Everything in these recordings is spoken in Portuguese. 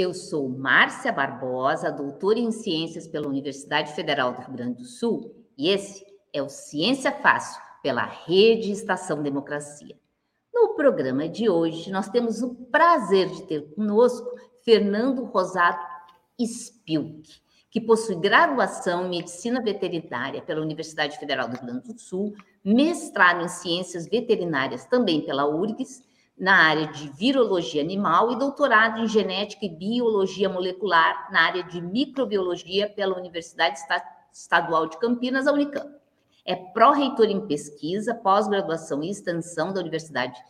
Eu sou Márcia Barbosa, doutora em Ciências pela Universidade Federal do Rio Grande do Sul, e esse é o Ciência Fácil, pela Rede Estação Democracia. No programa de hoje, nós temos o prazer de ter conosco Fernando Rosado Spilk, que possui graduação em Medicina Veterinária pela Universidade Federal do Rio Grande do Sul, mestrado em Ciências Veterinárias também pela URGS, na área de virologia animal e doutorado em genética e biologia molecular na área de microbiologia pela Universidade Estadual de Campinas, a Unicamp. É pró-reitor em pesquisa, pós-graduação e extensão da Universidade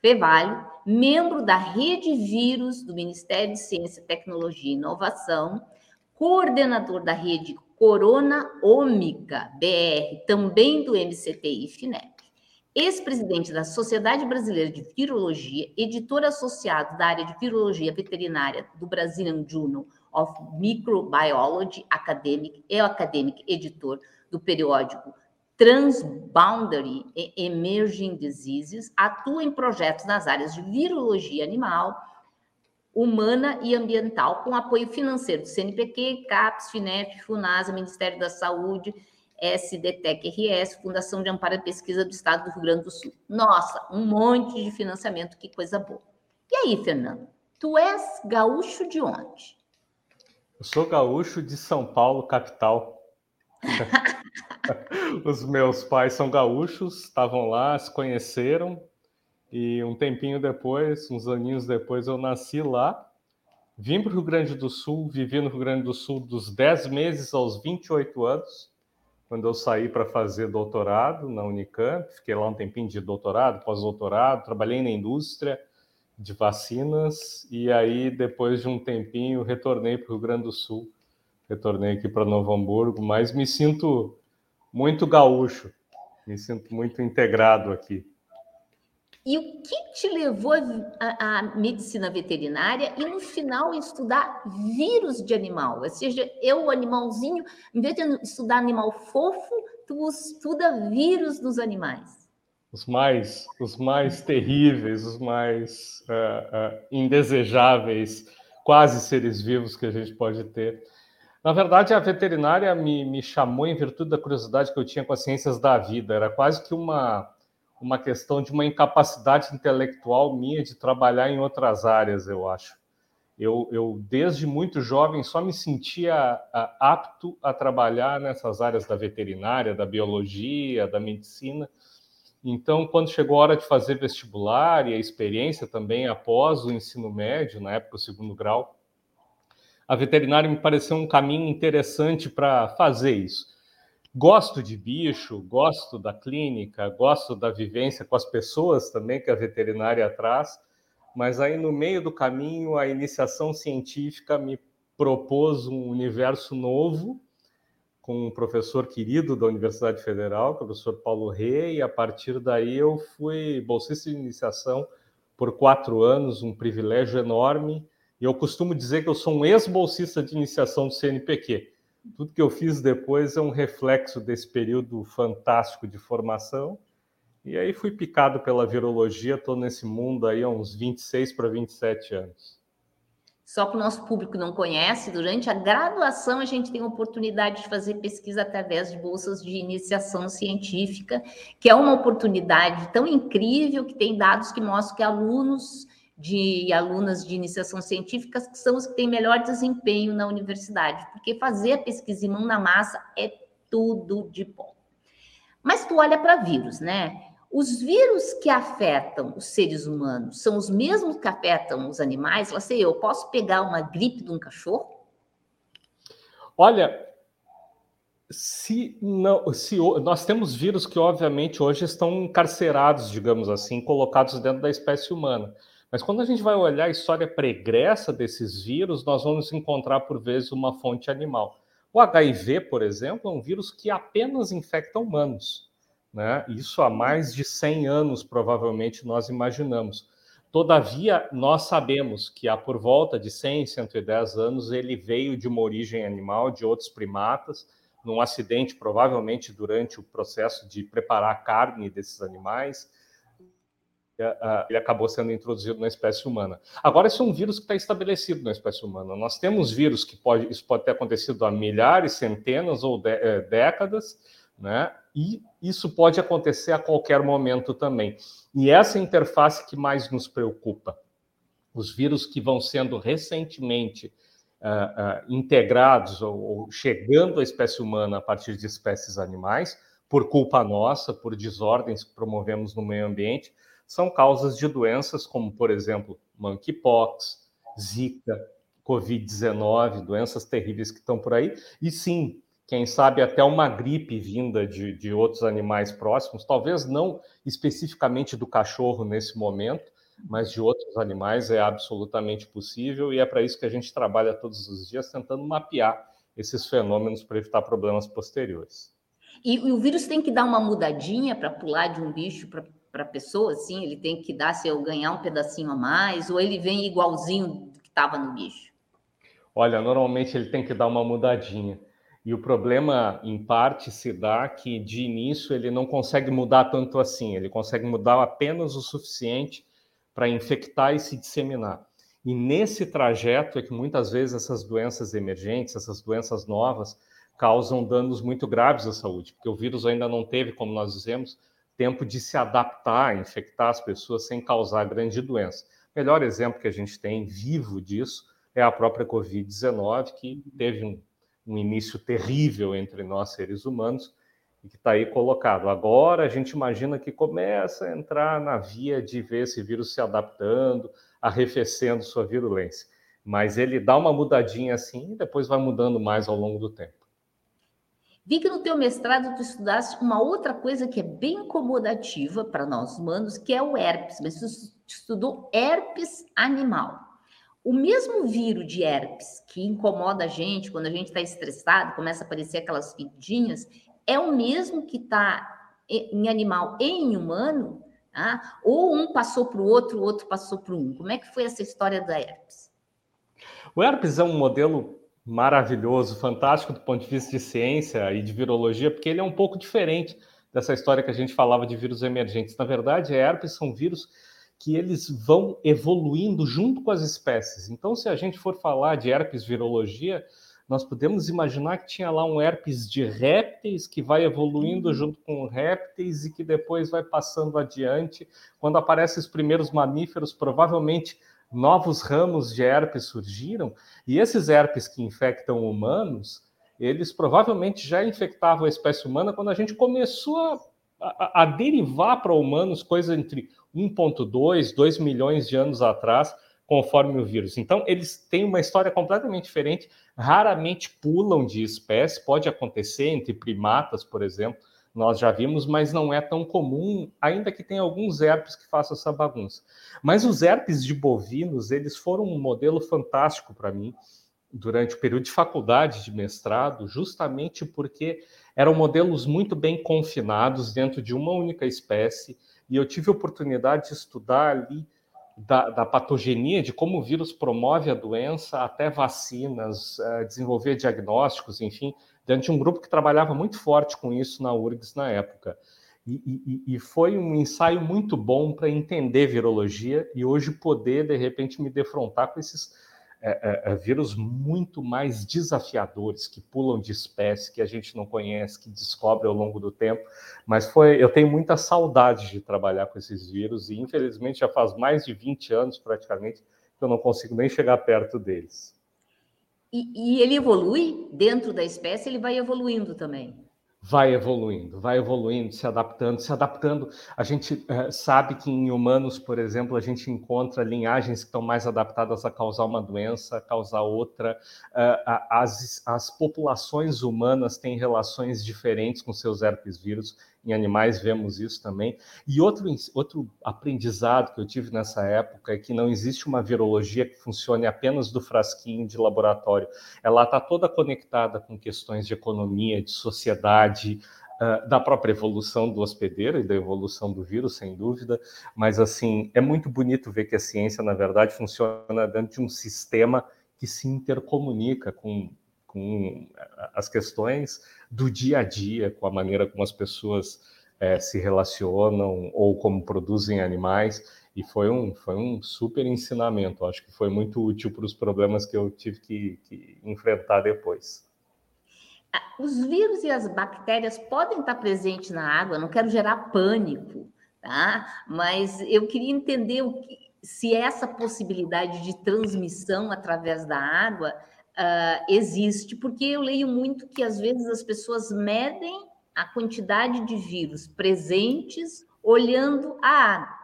Fevale, membro da Rede Vírus do Ministério de Ciência, Tecnologia e Inovação, coordenador da rede Corona Ômica BR, também do MCT e FINEP ex-presidente da Sociedade Brasileira de Virologia, editor associado da área de virologia veterinária do Brazilian Journal of Microbiology Academic e academic editor do periódico Transboundary Emerging Diseases, atua em projetos nas áreas de virologia animal, humana e ambiental, com apoio financeiro do CNPq, CAPES, FINEP, FUNASA, Ministério da Saúde, SDTEC RS, Fundação de Amparo e Pesquisa do Estado do Rio Grande do Sul. Nossa, um monte de financiamento, que coisa boa. E aí, Fernando, tu és gaúcho de onde? Eu sou gaúcho de São Paulo, capital. Os meus pais são gaúchos, estavam lá, se conheceram, e um tempinho depois, uns aninhos depois, eu nasci lá. Vim para o Rio Grande do Sul, vivi no Rio Grande do Sul dos 10 meses aos 28 anos quando eu saí para fazer doutorado na Unicamp, fiquei lá um tempinho de doutorado, pós-doutorado, trabalhei na indústria de vacinas e aí depois de um tempinho retornei para o Rio Grande do Sul, retornei aqui para Novo Hamburgo, mas me sinto muito gaúcho, me sinto muito integrado aqui. E o que te levou à medicina veterinária e no final estudar vírus de animal? Ou seja, eu, animalzinho, em vez de estudar animal fofo, tu estuda vírus dos animais. Os mais, os mais terríveis, os mais uh, uh, indesejáveis, quase seres vivos que a gente pode ter. Na verdade, a veterinária me, me chamou em virtude da curiosidade que eu tinha com as ciências da vida. Era quase que uma uma questão de uma incapacidade intelectual minha de trabalhar em outras áreas, eu acho. Eu, eu desde muito jovem, só me sentia apto a trabalhar nessas áreas da veterinária, da biologia, da medicina. Então, quando chegou a hora de fazer vestibular e a experiência também após o ensino médio, na época, o segundo grau, a veterinária me pareceu um caminho interessante para fazer isso Gosto de bicho, gosto da clínica, gosto da vivência com as pessoas também que a veterinária traz, mas aí no meio do caminho a iniciação científica me propôs um universo novo com um professor querido da Universidade Federal, o professor Paulo Rei, e a partir daí eu fui bolsista de iniciação por quatro anos, um privilégio enorme, e eu costumo dizer que eu sou um ex-bolsista de iniciação do CNPq, tudo que eu fiz depois é um reflexo desse período fantástico de formação. E aí fui picado pela virologia, estou nesse mundo aí há uns 26 para 27 anos. Só que o nosso público não conhece, durante a graduação a gente tem a oportunidade de fazer pesquisa através de bolsas de iniciação científica, que é uma oportunidade tão incrível que tem dados que mostram que alunos de alunas de iniciação científica que são os que têm melhor desempenho na universidade, porque fazer a pesquisa em mão na massa é tudo de bom. Mas tu olha para vírus, né? Os vírus que afetam os seres humanos são os mesmos que afetam os animais? Lá sei eu, posso pegar uma gripe de um cachorro? Olha, se não, se nós temos vírus que obviamente hoje estão encarcerados, digamos assim, colocados dentro da espécie humana. Mas quando a gente vai olhar a história pregressa desses vírus, nós vamos encontrar, por vezes, uma fonte animal. O HIV, por exemplo, é um vírus que apenas infecta humanos. Né? Isso há mais de 100 anos, provavelmente, nós imaginamos. Todavia, nós sabemos que há por volta de 100, 110 anos, ele veio de uma origem animal, de outros primatas, num acidente, provavelmente durante o processo de preparar a carne desses animais ele acabou sendo introduzido na espécie humana. Agora, esse é um vírus que está estabelecido na espécie humana. Nós temos vírus que pode, isso pode ter acontecido há milhares, centenas ou de, é, décadas, né? E isso pode acontecer a qualquer momento também. E essa interface que mais nos preocupa. Os vírus que vão sendo recentemente uh, uh, integrados ou, ou chegando à espécie humana a partir de espécies animais, por culpa nossa, por desordens que promovemos no meio ambiente, são causas de doenças como, por exemplo, monkeypox, zika, covid-19, doenças terríveis que estão por aí. E sim, quem sabe até uma gripe vinda de, de outros animais próximos, talvez não especificamente do cachorro nesse momento, mas de outros animais é absolutamente possível e é para isso que a gente trabalha todos os dias tentando mapear esses fenômenos para evitar problemas posteriores. E, e o vírus tem que dar uma mudadinha para pular de um bicho para para a pessoa, assim, ele tem que dar se eu ganhar um pedacinho a mais, ou ele vem igualzinho que estava no bicho? Olha, normalmente ele tem que dar uma mudadinha. E o problema, em parte, se dá que de início ele não consegue mudar tanto assim, ele consegue mudar apenas o suficiente para infectar e se disseminar. E nesse trajeto é que muitas vezes essas doenças emergentes, essas doenças novas, causam danos muito graves à saúde, porque o vírus ainda não teve, como nós dizemos, tempo de se adaptar, infectar as pessoas sem causar grande doença. O melhor exemplo que a gente tem vivo disso é a própria Covid-19, que teve um, um, início terrível entre nós seres humanos e que está aí colocado. Agora a gente imagina que começa a entrar na via de ver esse vírus se adaptando, arrefecendo sua virulência. Mas ele dá uma mudadinha assim e depois vai mudando mais ao longo do tempo. Vi que no teu mestrado tu estudaste uma outra coisa que é bem incomodativa para nós humanos, que é o herpes, mas tu estudou herpes animal. O mesmo vírus de herpes que incomoda a gente quando a gente está estressado, começa a aparecer aquelas fidinhas, é o mesmo que está em animal e em humano? Tá? Ou um passou para o outro, o outro passou para um? Como é que foi essa história da herpes? O herpes é um modelo maravilhoso, fantástico do ponto de vista de ciência e de virologia, porque ele é um pouco diferente dessa história que a gente falava de vírus emergentes. Na verdade, a herpes são vírus que eles vão evoluindo junto com as espécies. Então, se a gente for falar de herpes virologia, nós podemos imaginar que tinha lá um herpes de répteis que vai evoluindo junto com répteis e que depois vai passando adiante. Quando aparecem os primeiros mamíferos, provavelmente novos ramos de herpes surgiram, e esses herpes que infectam humanos, eles provavelmente já infectavam a espécie humana quando a gente começou a, a, a derivar para humanos coisa entre 1,2, 2 milhões de anos atrás, conforme o vírus. Então, eles têm uma história completamente diferente, raramente pulam de espécie, pode acontecer entre primatas, por exemplo, nós já vimos, mas não é tão comum, ainda que tenha alguns herpes que façam essa bagunça. Mas os herpes de bovinos, eles foram um modelo fantástico para mim durante o período de faculdade de mestrado, justamente porque eram modelos muito bem confinados dentro de uma única espécie, e eu tive a oportunidade de estudar ali da, da, patogenia, de como o vírus promove a doença, até vacinas, uh, desenvolver diagnósticos, enfim, diante de um grupo que trabalhava muito forte com isso na URGS na época. E, e, e foi um ensaio muito bom para entender virologia e hoje poder, de repente, me defrontar com esses é, é, é, vírus muito mais desafiadores, que pulam de espécie, que a gente não conhece, que descobre ao longo do tempo. Mas foi, eu tenho muita saudade de trabalhar com esses vírus e, infelizmente, já faz mais de 20 anos praticamente que eu não consigo nem chegar perto deles. E, e, ele evolui dentro da espécie, ele vai evoluindo também. Vai evoluindo, vai evoluindo, se adaptando, se adaptando. A gente é, sabe que em humanos, por exemplo, a gente encontra linhagens que estão mais adaptadas a causar uma doença, a causar outra. É, as, as populações humanas têm relações diferentes com seus herpes vírus em animais vemos isso também. E outro, outro aprendizado que eu tive nessa época é que não existe uma virologia que funcione apenas do frasquinho de laboratório. Ela está toda conectada com questões de economia, de sociedade, Uh, da própria evolução do hospedeiro e da evolução do vírus, sem dúvida, mas assim é muito bonito ver que a ciência, na verdade, funciona dentro de um sistema que se intercomunica com, com as questões do dia a dia, com a maneira como as pessoas é, se relacionam ou como produzem animais. E foi um, foi um super ensinamento. Acho que foi muito útil para os problemas que eu tive que, que enfrentar depois. Ah, os vírus e as bactérias podem estar presentes na água, não quero gerar pânico, tá? Mas eu queria entender que, se essa possibilidade de transmissão através da água uh, existe, porque eu leio muito que às vezes as pessoas medem a quantidade de vírus presentes olhando a água.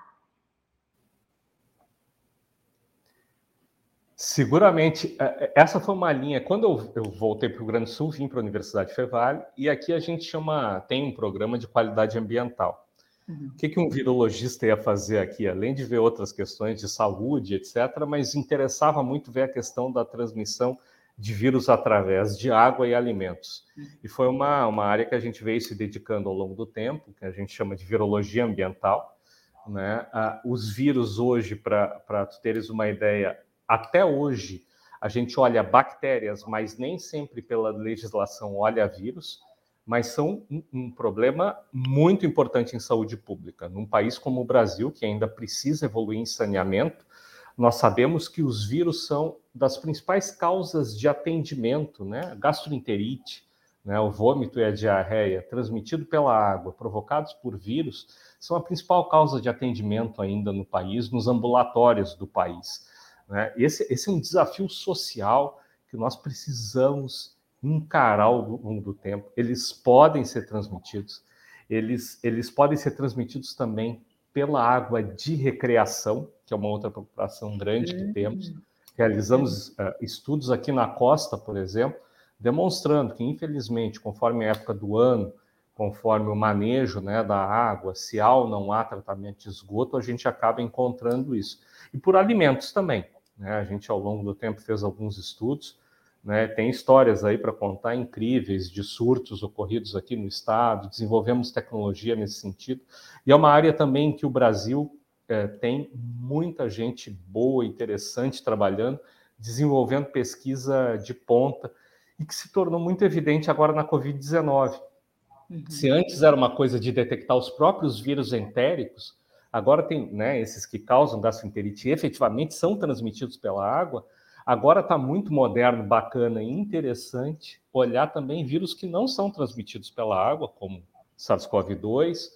Seguramente, é, é, essa foi uma linha. Quando eu, eu voltei para o Rio Grande do Sul, vim para a Universidade Fevale, e aqui a gente chama, tem um programa de qualidade ambiental. Uhum. O que, que um virologista ia fazer aqui, além de ver outras questões de saúde, etc., mas interessava muito ver a questão da transmissão de vírus através de água e alimentos. Uhum. E foi uma, uma área que a gente veio se dedicando ao longo do tempo, que a gente chama de virologia ambiental. Né? Ah, os vírus hoje, para tu teres uma ideia, até hoje, a gente olha bactérias, mas nem sempre pela legislação olha vírus, mas são um, um, problema muito importante em saúde pública. Num país como o Brasil, que ainda precisa evoluir em saneamento, nós sabemos que os vírus são das principais causas de atendimento, né? Gastroenterite, né? o vômito e a diarreia, transmitido pela água, provocados por vírus, são a principal causa de atendimento ainda no país, nos ambulatórios do país. Né? Esse, esse é um desafio social que nós precisamos encarar ao longo do tempo. Eles podem ser transmitidos, eles, eles podem ser transmitidos também pela água de recreação, que é uma outra preocupação grande que temos. Realizamos uh, estudos aqui na costa, por exemplo, demonstrando que, infelizmente, conforme a época do ano, conforme o manejo né, da água, se há ou não há tratamento de esgoto, a gente acaba encontrando isso. E por alimentos também. Né? A gente, ao longo do tempo, fez alguns estudos. Né? Tem histórias aí para contar incríveis de surtos ocorridos aqui no estado, desenvolvemos tecnologia nesse sentido. E é uma área também que o Brasil é, tem muita gente boa, interessante trabalhando, desenvolvendo pesquisa de ponta e que se tornou muito evidente agora na Covid-19. Uhum. Se antes era uma coisa de detectar os próprios vírus entéricos, Agora tem, né, esses que causam gastroenterite efetivamente são transmitidos pela água. Agora está muito moderno, bacana e interessante olhar também vírus que não são transmitidos pela água, como SARS-CoV-2,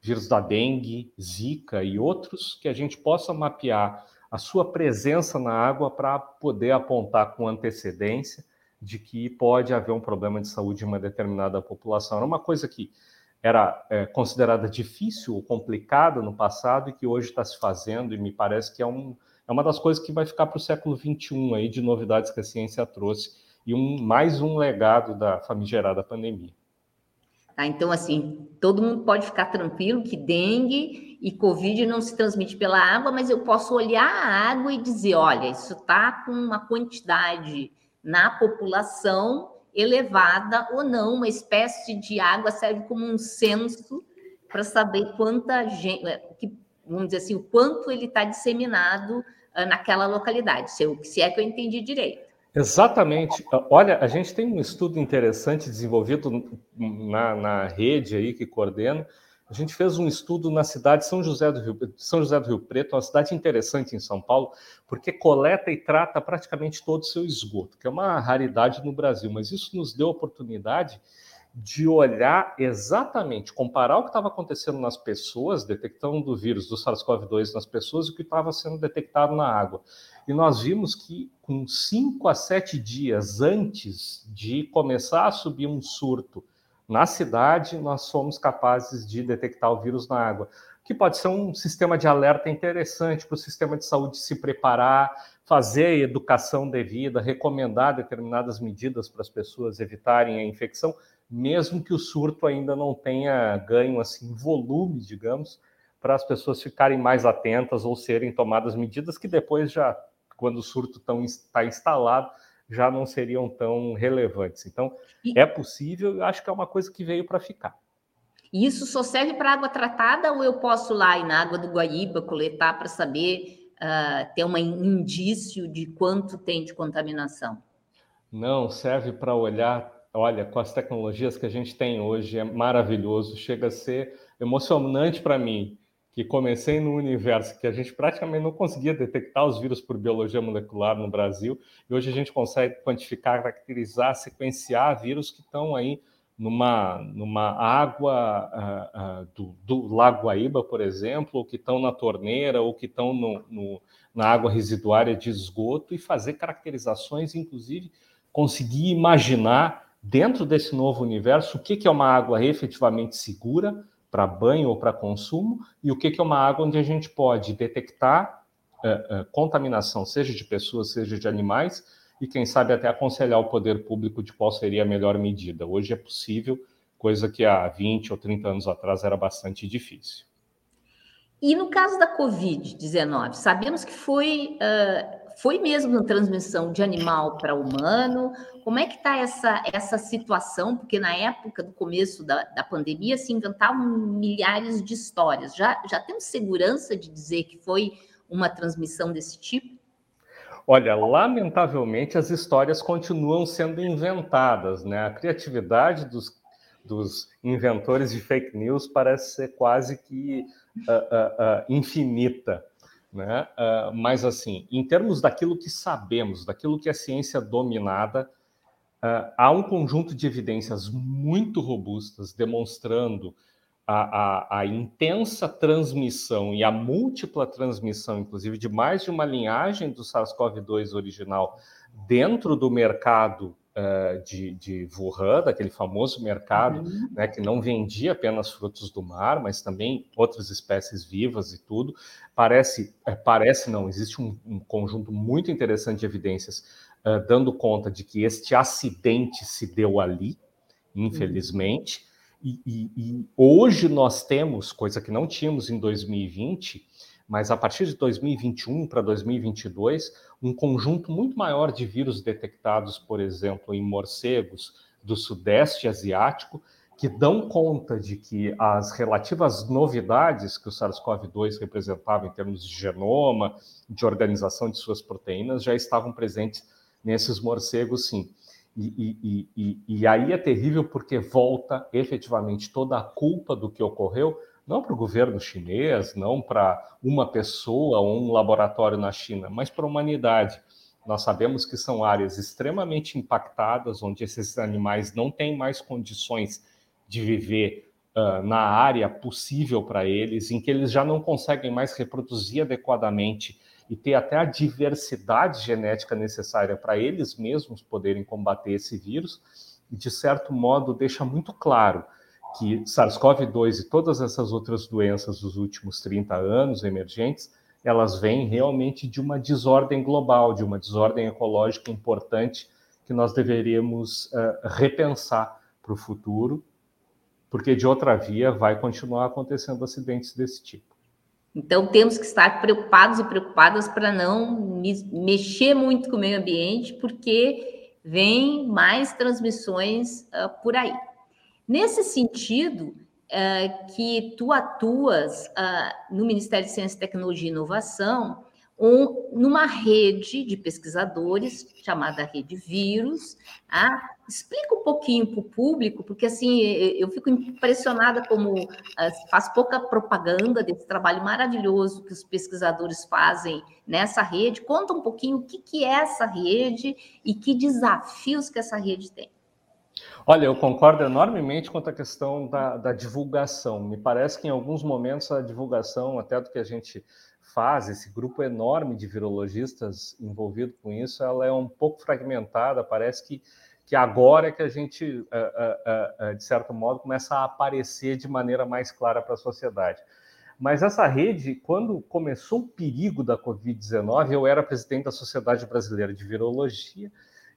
vírus da dengue, zika e outros, que a gente possa mapear a sua presença na água para poder apontar com antecedência de que pode haver um problema de saúde em uma determinada população. Era uma coisa que era é, considerada difícil ou complicada no passado e que hoje está se fazendo, e me parece que é, um, é uma das coisas que vai ficar para o século XXI aí, de novidades que a ciência trouxe, e um, mais um legado da famigerada pandemia. Tá, então, assim, todo mundo pode ficar tranquilo que dengue e Covid não se transmite pela água, mas eu posso olhar a água e dizer, olha, isso está com uma quantidade na população elevada ou não, uma espécie de água serve como um censo para saber quanta gente, é, vamos dizer assim, o quanto ele está disseminado naquela localidade, se, eu, se é que eu entendi direito. Exatamente. Olha, a gente tem um estudo interessante desenvolvido na, na rede aí que coordena, a gente fez um estudo na cidade de São José do Rio, São José do Rio Preto, uma cidade interessante em São Paulo, porque coleta e trata praticamente todo o seu esgoto, que é uma raridade no Brasil, mas isso nos deu a oportunidade de olhar exatamente, comparar o que estava acontecendo nas pessoas, detectando o vírus do SARS-CoV-2 nas pessoas e o que estava sendo detectado na água. E nós vimos que com cinco a sete dias antes de começar a subir um surto na cidade, nós somos capazes de detectar o vírus na água, que pode ser um sistema de alerta interessante para o sistema de saúde se preparar, fazer a educação devida, recomendar determinadas medidas para as pessoas evitarem a infecção, mesmo que o surto ainda não tenha ganho assim volume, digamos, para as pessoas ficarem mais atentas ou serem tomadas medidas que depois já, quando o surto está instalado, já não seriam tão relevantes. Então, e... é possível, eu acho que é uma coisa que veio para ficar. E isso só serve para água tratada ou eu posso lá ir na água do Guaíba coletar para saber, uh, ter um indício de quanto tem de contaminação? Não, serve para olhar. Olha, com as tecnologias que a gente tem hoje, é maravilhoso, chega a ser emocionante para mim que comecei no universo que a gente praticamente não conseguia detectar os vírus por biologia molecular no Brasil, e hoje a gente consegue quantificar, caracterizar, sequenciar vírus que estão aí numa, numa água uh, uh, do, do, Lago Guaíba, por exemplo, ou que estão na torneira, ou que estão no, no, na água residuária de esgoto, e fazer caracterizações, inclusive conseguir imaginar, dentro desse novo universo, o que, que é uma água efetivamente segura, para banho ou para consumo, e o que, que é uma água onde a gente pode detectar uh, uh, contaminação, seja de pessoas, seja de animais, e quem sabe até aconselhar o poder público de qual seria a melhor medida. Hoje é possível, coisa que há 20 ou 30 anos atrás era bastante difícil. E no caso da Covid-19, sabemos que foi, uh, foi mesmo uma transmissão de animal para humano. Como é que está essa, essa situação? Porque na época do começo da, da pandemia se inventavam milhares de histórias. Já, já temos segurança de dizer que foi uma transmissão desse tipo? Olha, lamentavelmente as histórias continuam sendo inventadas, né? A criatividade dos, dos inventores de fake news parece ser quase que uh, uh, infinita. Né? mas, assim, em termos daquilo que sabemos, daquilo que é ciência dominada, há um conjunto de evidências muito robustas demonstrando a, a, a, intensa transmissão e a múltipla transmissão, inclusive, de mais de uma linhagem do SARS-CoV-2 original dentro do mercado uh, de, de Wuhan, daquele famoso mercado uhum. né, que não vendia apenas frutos do mar, mas também outras espécies vivas e tudo. Parece, é, parece não, existe um, um, conjunto muito interessante de evidências uh, dando conta de que este acidente se deu ali, infelizmente. Uhum. E, e, e, hoje nós temos, coisa que não tínhamos em 2020, mas a partir de 2021 para 2022, um conjunto muito maior de vírus detectados, por exemplo, em morcegos do Sudeste Asiático, que dão conta de que as relativas novidades que o SARS-CoV-2 representava em termos de genoma, de organização de suas proteínas, já estavam presentes nesses morcegos, sim. E, e, e, e, aí é terrível porque volta efetivamente toda a culpa do que ocorreu não para o governo chinês, não para uma pessoa ou um laboratório na China, mas para a humanidade. Nós sabemos que são áreas extremamente impactadas, onde esses animais não têm mais condições de viver uh, na área possível para eles, em que eles já não conseguem mais reproduzir adequadamente e ter até a diversidade genética necessária para eles mesmos poderem combater esse vírus. E, de certo modo, deixa muito claro que SARS-CoV-2 e todas essas outras doenças dos últimos 30 anos emergentes, elas vêm realmente de uma desordem global, de uma desordem ecológica importante que nós deveríamos uh, repensar para o futuro, porque de outra via vai continuar acontecendo acidentes desse tipo. Então temos que estar preocupados e preocupadas para não mexer muito com o meio ambiente, porque vem mais transmissões uh, por aí. Nesse sentido, uh, que tu atuas uh, no Ministério de Ciência, Tecnologia e Inovação, um, numa rede de pesquisadores chamada Rede Vírus. Ah, explica um pouquinho para o público, porque assim eu fico impressionada como uh, faz pouca propaganda desse trabalho maravilhoso que os pesquisadores fazem nessa rede. Conta um pouquinho o que, que é essa rede e que desafios que essa rede tem. Olha, eu concordo enormemente quanto à questão da, da, divulgação. Me parece que em alguns momentos a divulgação, até do que a gente faz, esse grupo enorme de virologistas envolvido com isso, ela é um pouco fragmentada. Parece que, que agora é que a gente, eh, eh, eh, de certo modo, começa a aparecer de maneira mais clara para a sociedade. Mas essa rede, quando começou o perigo da Covid-19, eu era presidente da Sociedade Brasileira de Virologia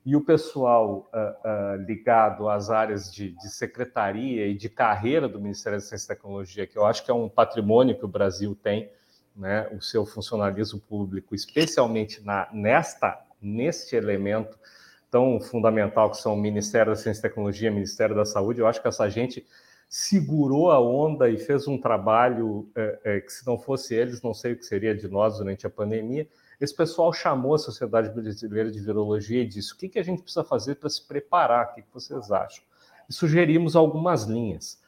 e o pessoal uh, uh, ligado às áreas de, de, secretaria e de carreira do Ministério da Ciência e Tecnologia, que eu acho que é um patrimônio que o Brasil tem, né, o seu funcionalismo público, especialmente na, nesta, neste elemento tão fundamental que são o Ministério da Ciência e Tecnologia o Ministério da Saúde, eu acho que essa gente segurou a onda e fez um trabalho é, é, que, se não fosse eles, não sei o que seria de nós durante a pandemia, esse pessoal chamou a Sociedade Brasileira de Virologia e disse: o que, que a gente precisa fazer para se preparar? O que, que vocês acham? E sugerimos algumas linhas.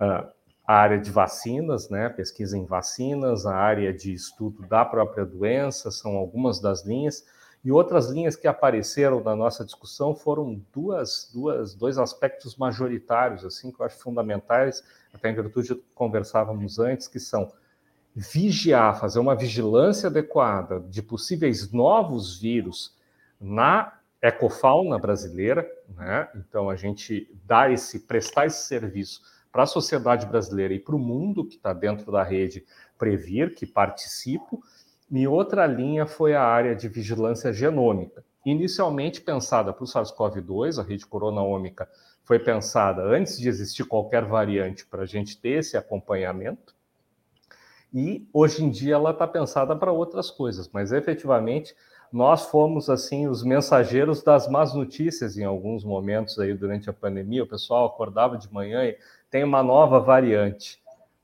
Uh, a área de vacinas, né, pesquisa em vacinas, a área de estudo da própria doença, são algumas das linhas. E outras linhas que apareceram na nossa discussão foram duas, duas, dois aspectos majoritários, assim, que eu acho fundamentais, até em virtude do que conversávamos antes, que são vigiar, fazer uma vigilância adequada de possíveis novos vírus na ecofauna brasileira, né? Então a gente dá esse prestar esse serviço para a sociedade brasileira e para o mundo que está dentro da rede Previr, que participo. E outra linha foi a área de vigilância genômica. Inicialmente pensada para o SARS-CoV-2, a rede coronaômica foi pensada antes de existir qualquer variante para a gente ter esse acompanhamento. E hoje em dia ela está pensada para outras coisas, mas efetivamente nós fomos assim os mensageiros das más notícias em alguns momentos aí durante a pandemia. O pessoal acordava de manhã e tem uma nova variante,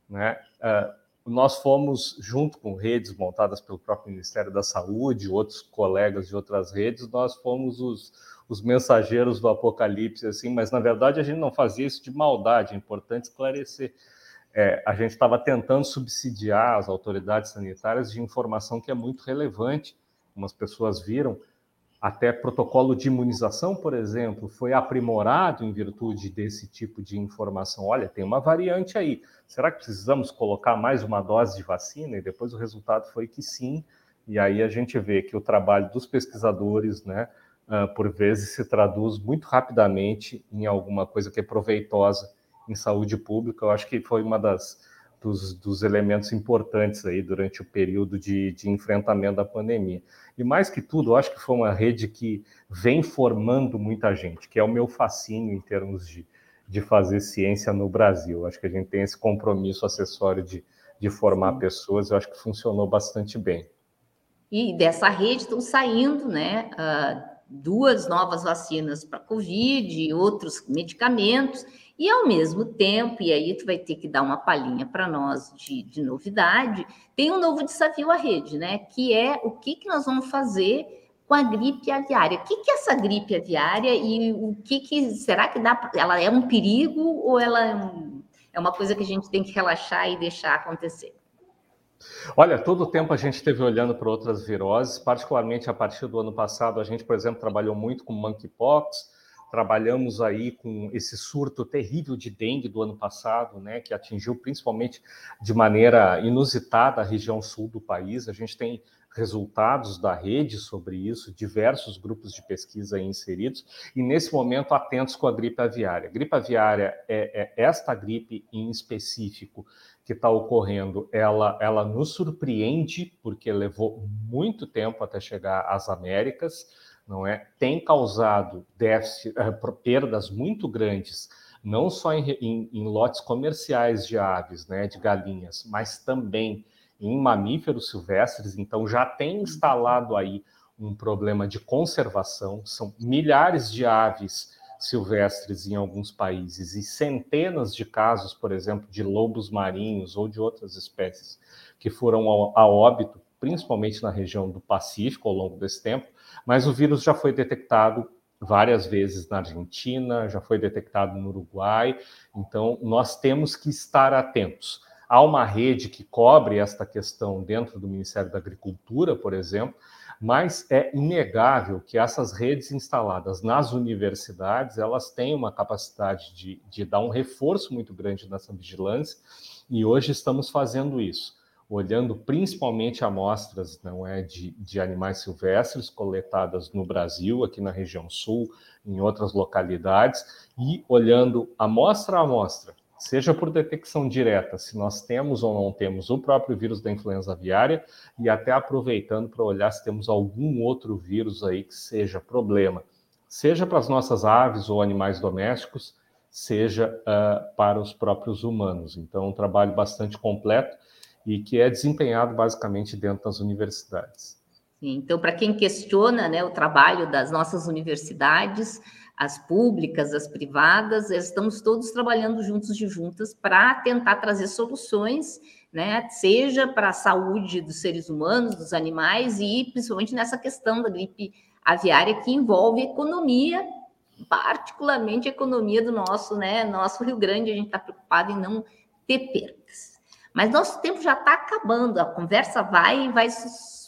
né? Uh, nós fomos, junto com redes montadas pelo próprio Ministério da Saúde, outros colegas de outras redes, nós fomos os, os mensageiros do apocalipse, assim, mas na verdade a gente não fazia isso de maldade, é importante esclarecer. É, a gente estava tentando subsidiar as autoridades sanitárias de informação que é muito relevante, como as pessoas viram, até protocolo de imunização, por exemplo, foi aprimorado em virtude desse tipo de informação. Olha, tem uma variante aí. Será que precisamos colocar mais uma dose de vacina? E depois o resultado foi que sim. E aí a gente vê que o trabalho dos pesquisadores, né, uh, por vezes se traduz muito rapidamente em alguma coisa que é proveitosa em saúde pública. Eu acho que foi uma das dos, dos elementos importantes aí durante o período de, de enfrentamento da pandemia. E mais que tudo, eu acho que foi uma rede que vem formando muita gente, que é o meu fascínio em termos de, de fazer ciência no Brasil. Eu acho que a gente tem esse compromisso acessório de, de formar pessoas, eu acho que funcionou bastante bem. E dessa rede estão saindo, né, uh, duas novas vacinas para Covid, e outros medicamentos, e ao mesmo tempo, e aí tu vai ter que dar uma palhinha para nós de, de, novidade, tem um novo desafio à rede, né? Que é o que, que nós vamos fazer com a gripe aviária. O que, que é essa gripe aviária e o que, que será que dá? Ela é um perigo ou ela é, um, é uma coisa que a gente tem que relaxar e deixar acontecer? Olha, todo o tempo a gente esteve olhando para outras viroses, particularmente a partir do ano passado, a gente, por exemplo, trabalhou muito com monkeypox, trabalhamos aí com esse surto terrível de dengue do ano passado, né, que atingiu principalmente de maneira inusitada a região sul do país. A gente tem resultados da rede sobre isso, diversos grupos de pesquisa inseridos, e nesse momento atentos com a gripe aviária. A gripe aviária é, é esta gripe em específico que está ocorrendo, ela, ela nos surpreende, porque levou muito tempo até chegar às Américas, não é? Tem causado déficit, eh, perdas muito grandes, não só em, em, em, lotes comerciais de aves, né, de galinhas, mas também em mamíferos silvestres. Então já tem instalado aí um problema de conservação. São milhares de aves silvestres em alguns países e centenas de casos, por exemplo, de lobos marinhos ou de outras espécies que foram a óbito, principalmente na região do Pacífico ao longo desse tempo, mas o vírus já foi detectado várias vezes na Argentina, já foi detectado no Uruguai, então nós temos que estar atentos. Há uma rede que cobre esta questão dentro do Ministério da Agricultura, por exemplo, mas é inegável que essas redes instaladas nas universidades, elas têm uma capacidade de, de dar um reforço muito grande nessa vigilância, e hoje estamos fazendo isso olhando principalmente amostras não é, de, de animais silvestres coletadas no Brasil, aqui na região sul, em outras localidades, e olhando amostra a amostra, seja por detecção direta, se nós temos ou não temos o próprio vírus da influenza aviária, e até aproveitando para olhar se temos algum outro vírus aí que seja problema, seja para as nossas aves ou animais domésticos, seja uh, para os próprios humanos. Então, um trabalho bastante completo e que é desempenhado basicamente dentro das universidades. Então, para quem questiona né, o trabalho das nossas universidades, as públicas, as privadas, estamos todos trabalhando juntos e juntas para tentar trazer soluções, né, seja para a saúde dos seres humanos, dos animais e principalmente nessa questão da gripe aviária que envolve economia, particularmente a economia do nosso, né, nosso Rio Grande. A gente está preocupado em não ter perdas. Mas nosso tempo já está acabando, a conversa vai e vai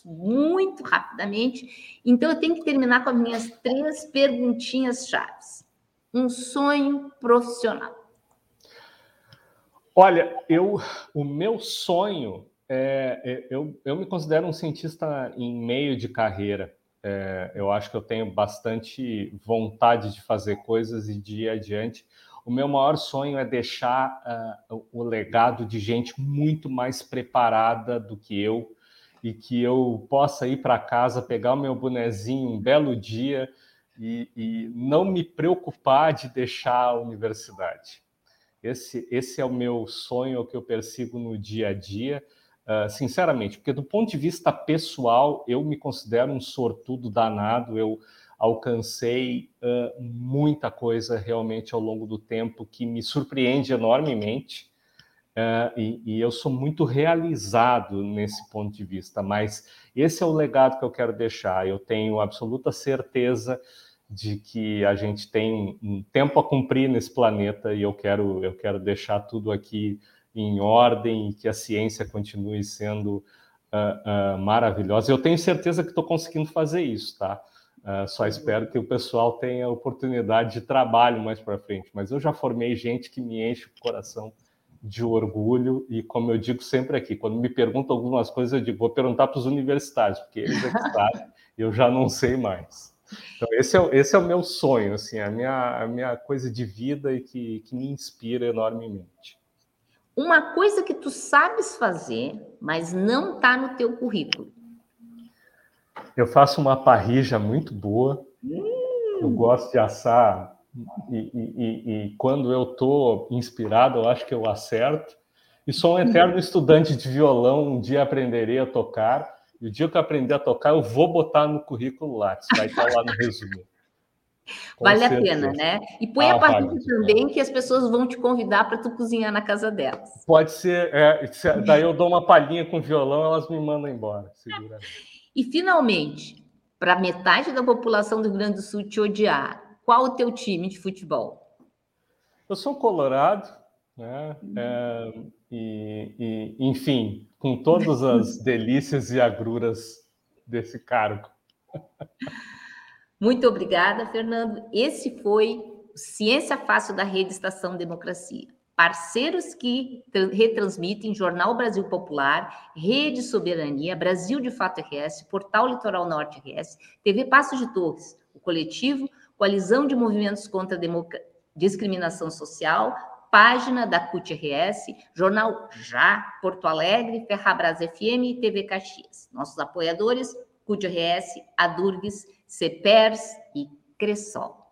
muito rapidamente. Então, eu tenho que terminar com as minhas três perguntinhas chaves. Um sonho profissional. Olha, eu, o meu sonho é, é, eu, eu me considero um cientista em meio de carreira. É, eu acho que eu tenho bastante vontade de fazer coisas e de ir adiante. O meu maior sonho é deixar uh, o legado de gente muito mais preparada do que eu e que eu possa ir para casa, pegar o meu bonezinho um belo dia e, e não me preocupar de deixar a universidade. Esse, esse é o meu sonho, o que eu persigo no dia a dia, uh, sinceramente, porque do ponto de vista pessoal, eu me considero um sortudo danado, eu alcancei uh, muita coisa realmente ao longo do tempo que me surpreende enormemente. Uh, e, e, eu sou muito realizado nesse ponto de vista, mas esse é o legado que eu quero deixar. Eu tenho absoluta certeza de que a gente tem um tempo a cumprir nesse planeta e eu quero, eu quero deixar tudo aqui em ordem e que a ciência continue sendo uh, maravilhosa. Eu tenho certeza que estou conseguindo fazer isso, tá? Uh, só espero que o pessoal tenha oportunidade de trabalho mais para frente. Mas eu já formei gente que me enche o coração de orgulho e, como eu digo sempre aqui, quando me perguntam algumas coisas, eu digo, vou perguntar para os universitários, porque eles é que sabem, eu já não sei mais. Então, esse é, esse é o meu sonho, assim, a minha, a minha coisa de vida e que, que me inspira enormemente. Uma coisa que tu sabes fazer, mas não está no teu currículo. Eu faço uma parrija muito boa. Hum. Eu gosto de assar e, e, e quando eu estou inspirado, eu acho que eu acerto. E sou um eterno estudante de violão. Um dia aprenderei a tocar e o dia que eu aprender a tocar, eu vou botar no currículo Lattes, vai estar lá no resumo. Com vale certeza. a pena, né? E põe ah, a parte vale, também que as pessoas vão te convidar para tu cozinhar na casa delas. Pode ser, é, daí eu dou uma palhinha com violão, elas me mandam embora. Segura. E finalmente, para metade da população do Rio Grande do Sul te odiar, qual o teu time de futebol? Eu sou colorado, né? É, e, e, enfim, com todas as delícias e agruras desse cargo. Muito obrigada, Fernando. Esse foi Ciência Fácil da Rede Estação Democracia. Parceiros que retransmitem Jornal Brasil Popular, Rede Soberania, Brasil de Fato RS, Portal Litoral Norte RS, TV Passo de Torres, o coletivo Coalizão de Movimentos contra a Discriminação Social, página da CUT-RS, Jornal Já, Porto Alegre, Ferrabras FM e TV Caxias. Nossos apoiadores, CUT-RS, Adurgues, CEPERS e Cressol.